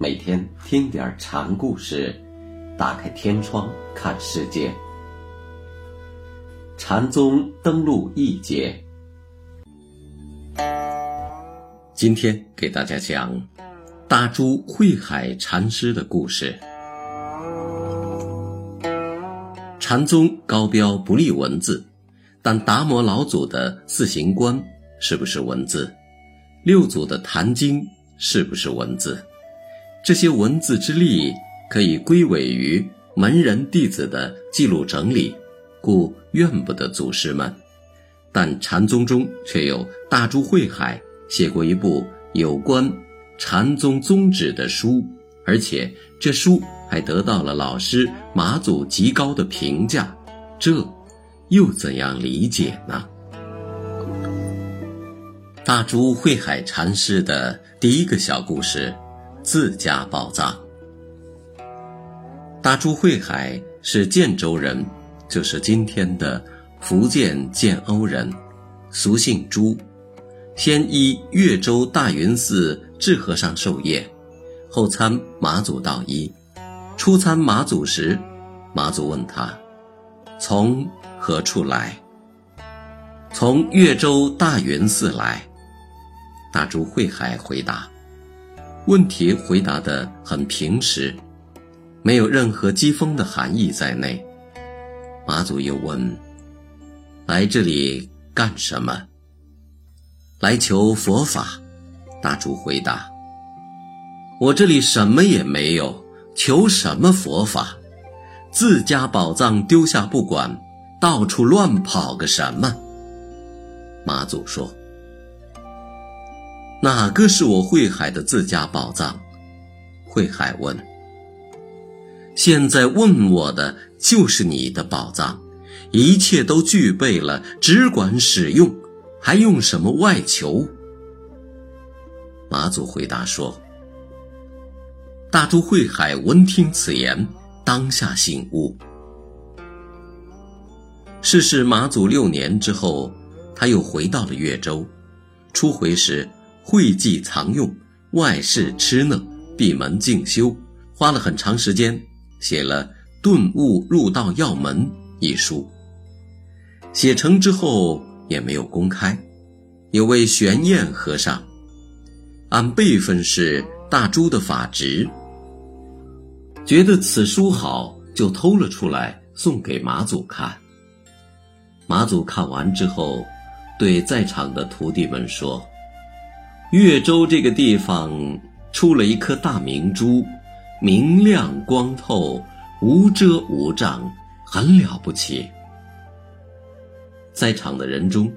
每天听点禅故事，打开天窗看世界。禅宗登陆一节，今天给大家讲大珠慧海禅师的故事。禅宗高标不立文字，但达摩老祖的四行观是不是文字？六祖的坛经是不是文字？这些文字之力可以归委于门人弟子的记录整理，故怨不得祖师们。但禅宗中却有大珠慧海写过一部有关禅宗宗旨的书，而且这书还得到了老师马祖极高的评价，这又怎样理解呢？大珠慧海禅师的第一个小故事。自家宝藏。大珠慧海是建州人，就是今天的福建建瓯人，俗姓朱。先依越州大云寺智和尚授业，后参马祖道一。初参马祖时，马祖问他：“从何处来？”“从越州大云寺来。”大珠慧海回答。问题回答得很平实，没有任何讥讽的含义在内。马祖又问：“来这里干什么？”“来求佛法。”大柱回答：“我这里什么也没有，求什么佛法？自家宝藏丢下不管，到处乱跑个什么？”马祖说。哪个是我慧海的自家宝藏？慧海问。现在问我的就是你的宝藏，一切都具备了，只管使用，还用什么外求？马祖回答说：“大都慧海闻听此言，当下醒悟。逝世马祖六年之后，他又回到了岳州，初回时。”会稽藏用，外事吃讷，闭门静修，花了很长时间，写了《顿悟入道要门》一书。写成之后也没有公开。有位玄彦和尚，按辈分是大珠的法侄，觉得此书好，就偷了出来送给马祖看。马祖看完之后，对在场的徒弟们说。越州这个地方出了一颗大明珠，明亮光透，无遮无障，很了不起。在场的人中，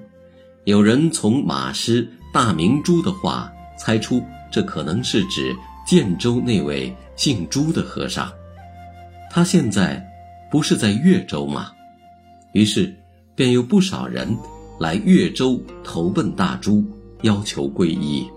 有人从马师大明珠的话猜出，这可能是指建州那位姓朱的和尚。他现在不是在越州吗？于是，便有不少人来越州投奔大朱。要求皈依。